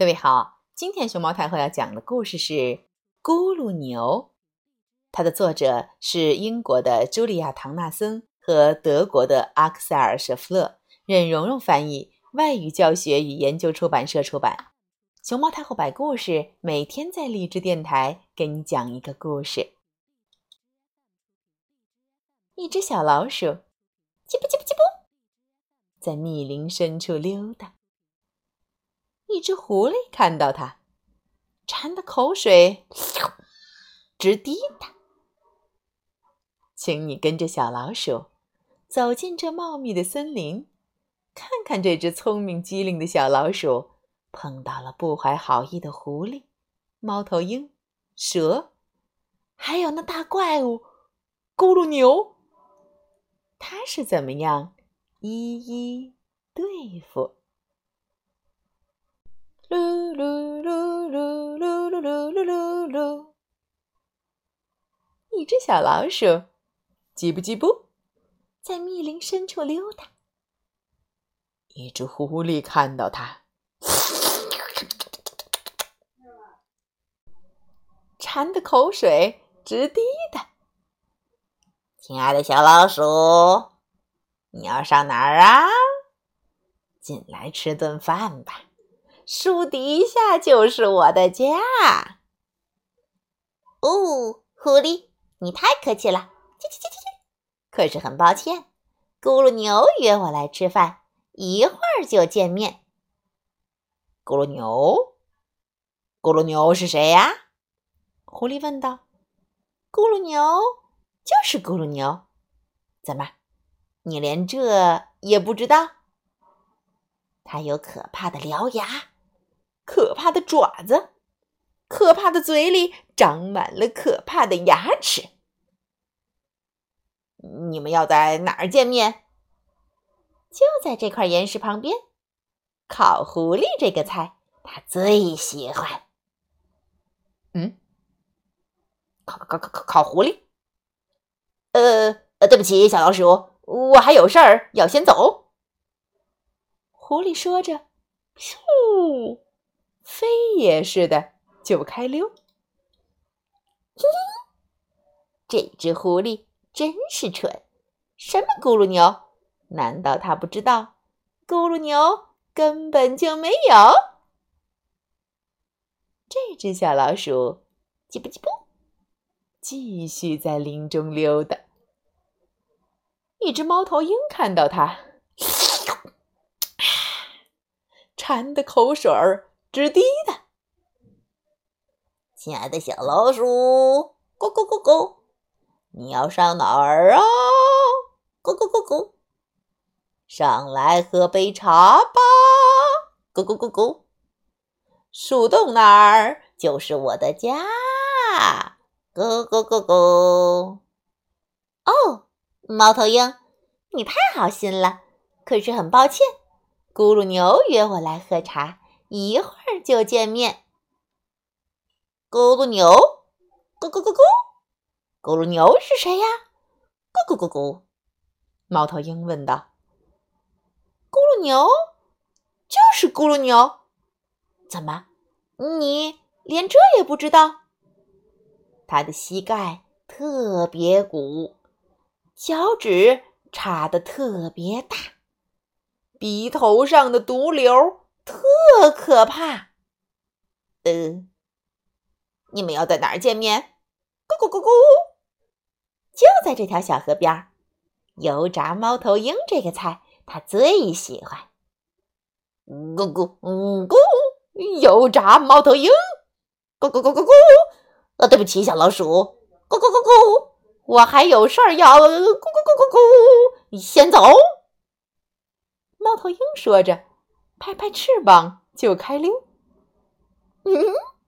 各位好，今天熊猫太后要讲的故事是《咕噜牛》，它的作者是英国的茱莉亚·唐纳森和德国的阿克塞尔·舍夫勒，任蓉蓉翻译，外语教学与研究出版社出版。熊猫太后摆故事，每天在励志电台给你讲一个故事。一只小老鼠，叽不叽不叽不，在密林深处溜达。一只狐狸看到它，馋的口水直滴答。请你跟着小老鼠走进这茂密的森林，看看这只聪明机灵的小老鼠碰到了不怀好意的狐狸、猫头鹰、蛇，还有那大怪物咕噜牛。它是怎么样一一对付？噜噜噜噜噜噜噜噜噜！一只小老鼠，叽不叽不，在密林深处溜达。一只狐狸看到它，馋的口水直滴答。亲爱的小老鼠，你要上哪儿啊？进来吃顿饭吧。树底下就是我的家。哦，狐狸，你太客气了，叽叽叽叽叽。可是很抱歉，咕噜牛约我来吃饭，一会儿就见面。咕噜牛，咕噜牛是谁呀？狐狸问道。咕噜牛就是咕噜牛，怎么，你连这也不知道？它有可怕的獠牙。可怕的爪子，可怕的嘴里长满了可怕的牙齿。你们要在哪儿见面？就在这块岩石旁边。烤狐狸这个菜，他最喜欢。嗯，烤烤烤烤烤狐狸。呃呃，对不起，小老鼠，我还有事儿要先走。狐狸说着，咻。飞也似的就开溜。这只狐狸真是蠢，什么咕噜牛？难道它不知道咕噜牛根本就没有？这只小老鼠叽不叽不，继续在林中溜达。一只猫头鹰看到它，馋的口水儿。直滴的。亲爱的小老鼠，咕咕咕咕，你要上哪儿啊？咕咕咕咕，上来喝杯茶吧。咕咕咕咕，树洞那儿就是我的家。咕咕咕咕。哦，猫头鹰，你太好心了，可是很抱歉，咕噜牛约我来喝茶。一会儿就见面。咕噜牛，咕咕咕咕，咕噜牛是谁呀？咕咕咕咕，猫头鹰问道。咕噜牛就是咕噜牛，怎么你连这也不知道？他的膝盖特别鼓，脚趾插的特别大，鼻头上的毒瘤。可可怕！呃，你们要在哪儿见面？咕咕咕咕，就在这条小河边。油炸猫头鹰这个菜，他最喜欢。咕咕咕咕，油炸猫头鹰。咕咕咕咕咕，呃，对不起，小老鼠。咕咕咕咕，我还有事儿要。咕咕咕咕咕，先走。猫头鹰说着。拍拍翅膀就开溜。嗯，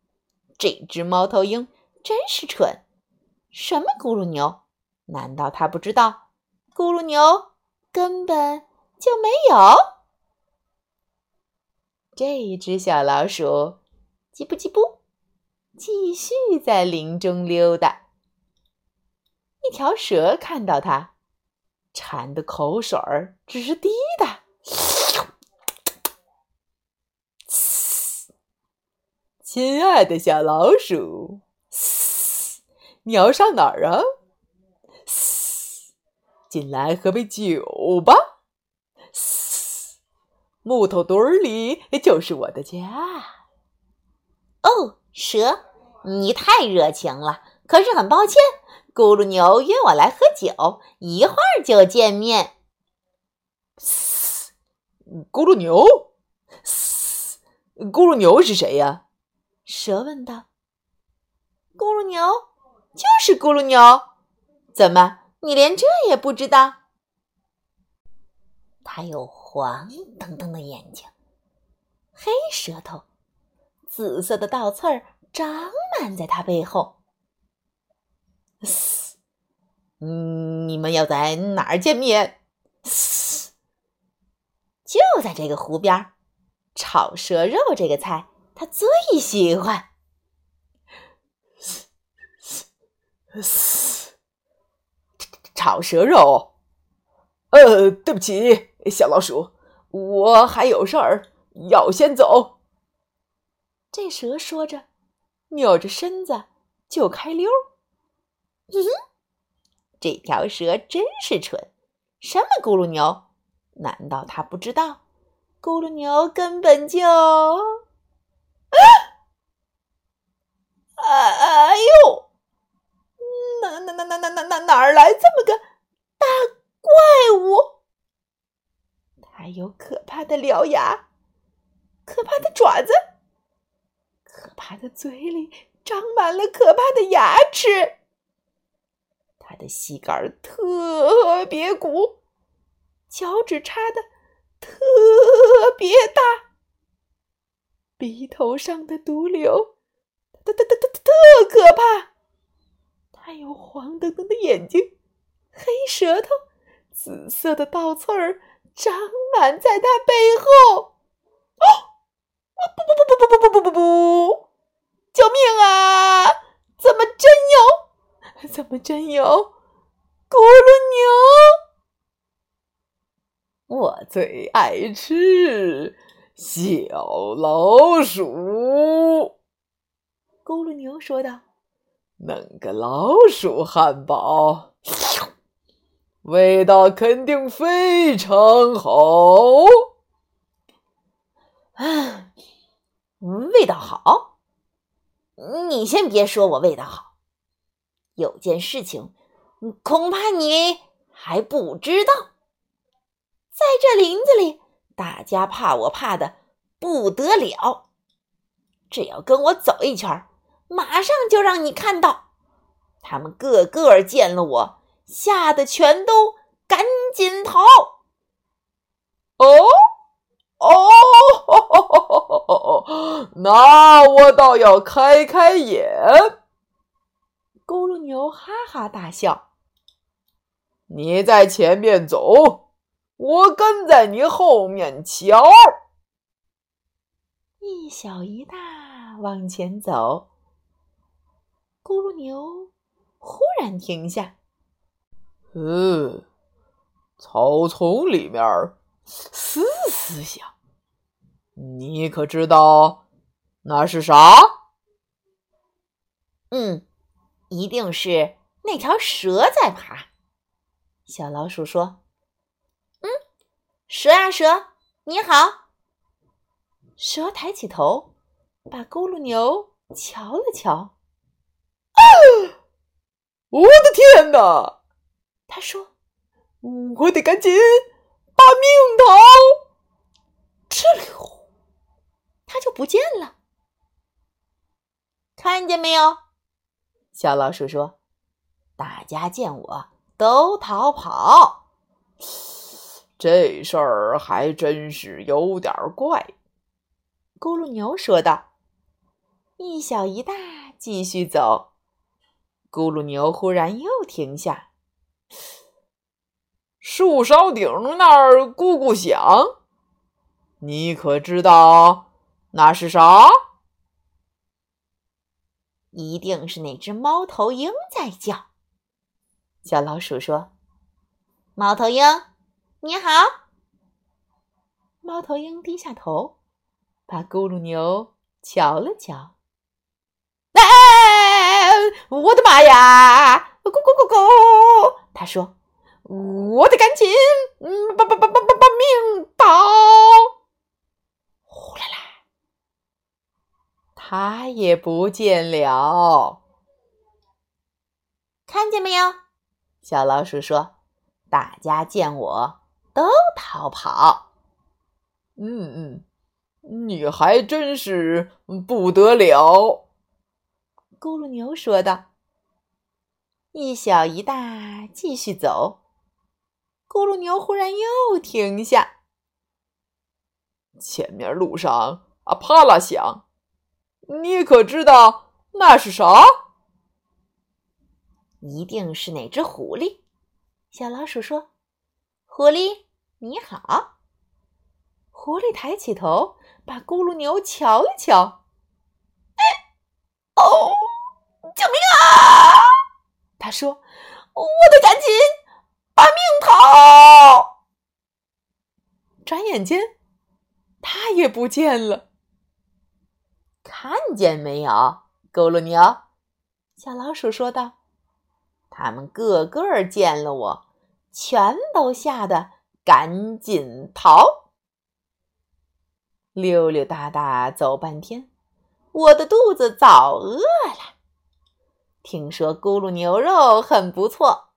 这只猫头鹰真是蠢。什么咕噜牛？难道它不知道咕噜牛根本就没有？这一只小老鼠叽不叽不，继续在林中溜达。一条蛇看到它，馋得口水儿直滴答。亲爱的小老鼠，嘶，你要上哪儿啊？嘶，进来喝杯酒吧。嘶，木头堆儿里就是我的家。哦，蛇，你太热情了。可是很抱歉，咕噜牛约我来喝酒，一会儿就见面。嘶，咕噜牛，嘶，咕噜牛是谁呀？蛇问道。咕噜牛就是咕噜牛，怎么你连这也不知道？它有黄澄澄的眼睛，黑舌头，紫色的倒刺儿长满在它背后。嘶，你们要在哪儿见面？嘶，就在这个湖边，炒蛇肉这个菜他最喜欢。嘶嘶嘶，炒蛇肉。呃，对不起，小老鼠，我还有事儿要先走。这蛇说着，扭着身子就开溜。嗯，这条蛇真是蠢，什么咕噜牛？难道它不知道？咕噜牛根本就……有可怕的獠牙，可怕的爪子，可怕的嘴里长满了可怕的牙齿。他的膝盖特别鼓，脚趾插的特别大，鼻头上的毒瘤特特特特特可怕。他有黄澄澄的眼睛，黑舌头，紫色的倒刺儿长满在他背后。哦，不不不不不不不不不不！救命啊！怎么真有？怎么真有咕噜牛？我最爱吃小老鼠。咕噜牛说道：“弄个老鼠汉堡，味道肯定非常好。啊，味道好？你先别说我味道好。”有件事情，恐怕你还不知道。在这林子里，大家怕我怕的不得了。只要跟我走一圈，马上就让你看到。他们个个见了我，吓得全都赶紧逃。哦哦，那我倒要开开眼。咕噜牛哈哈大笑：“你在前面走，我跟在你后面瞧。”一小一大往前走，咕噜牛忽然停下。“嗯，草丛里面嘶嘶响，你可知道那是啥？”“嗯。”一定是那条蛇在爬。小老鼠说：“嗯，蛇啊蛇，你好。”蛇抬起头，把咕噜牛瞧了瞧。“啊，我的天哪！”他说：“我得赶紧把命逃。”哧溜，它就不见了。看见没有？小老鼠说：“大家见我都逃跑，这事儿还真是有点怪。”咕噜牛说道。一小一大继续走，咕噜牛忽然又停下。树梢顶那儿咕咕响，你可知道那是啥？一定是那只猫头鹰在叫。小老鼠说：“猫头鹰，你好。”猫头鹰低下头，把咕噜牛瞧了瞧。我的妈呀！咕咕咕咕！他说：“我得赶紧，嗯，把把把把把把命保。”呼啦啦，他也不见了。看见没有？小老鼠说：“大家见我都逃跑。”嗯嗯，你还真是不得了。咕噜牛说道：“一小一大，继续走。”咕噜牛忽然又停下。前面路上啊，啪啦响，你可知道那是啥？一定是哪只狐狸。小老鼠说：“狐狸，你好。”狐狸抬起头，把咕噜牛瞧一瞧。哎，哦！救命啊！他说：“我得赶紧把命逃。”转眼间，他也不见了。看见没有，咕噜牛？小老鼠说道：“他们个个见了我，全都吓得赶紧逃。”溜溜达达走半天，我的肚子早饿了。听说咕噜牛肉很不错，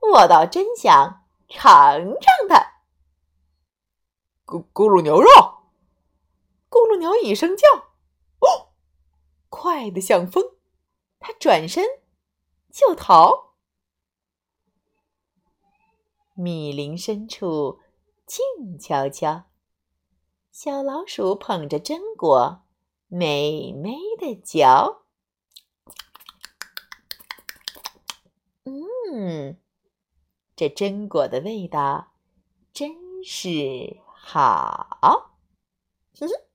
我倒真想尝尝它。咕咕噜牛肉，咕噜牛一声叫，哦，快得像风，它转身就逃。密林深处静悄悄，小老鼠捧着榛果，美美的嚼。嗯，这榛果的味道真是好。哼哼。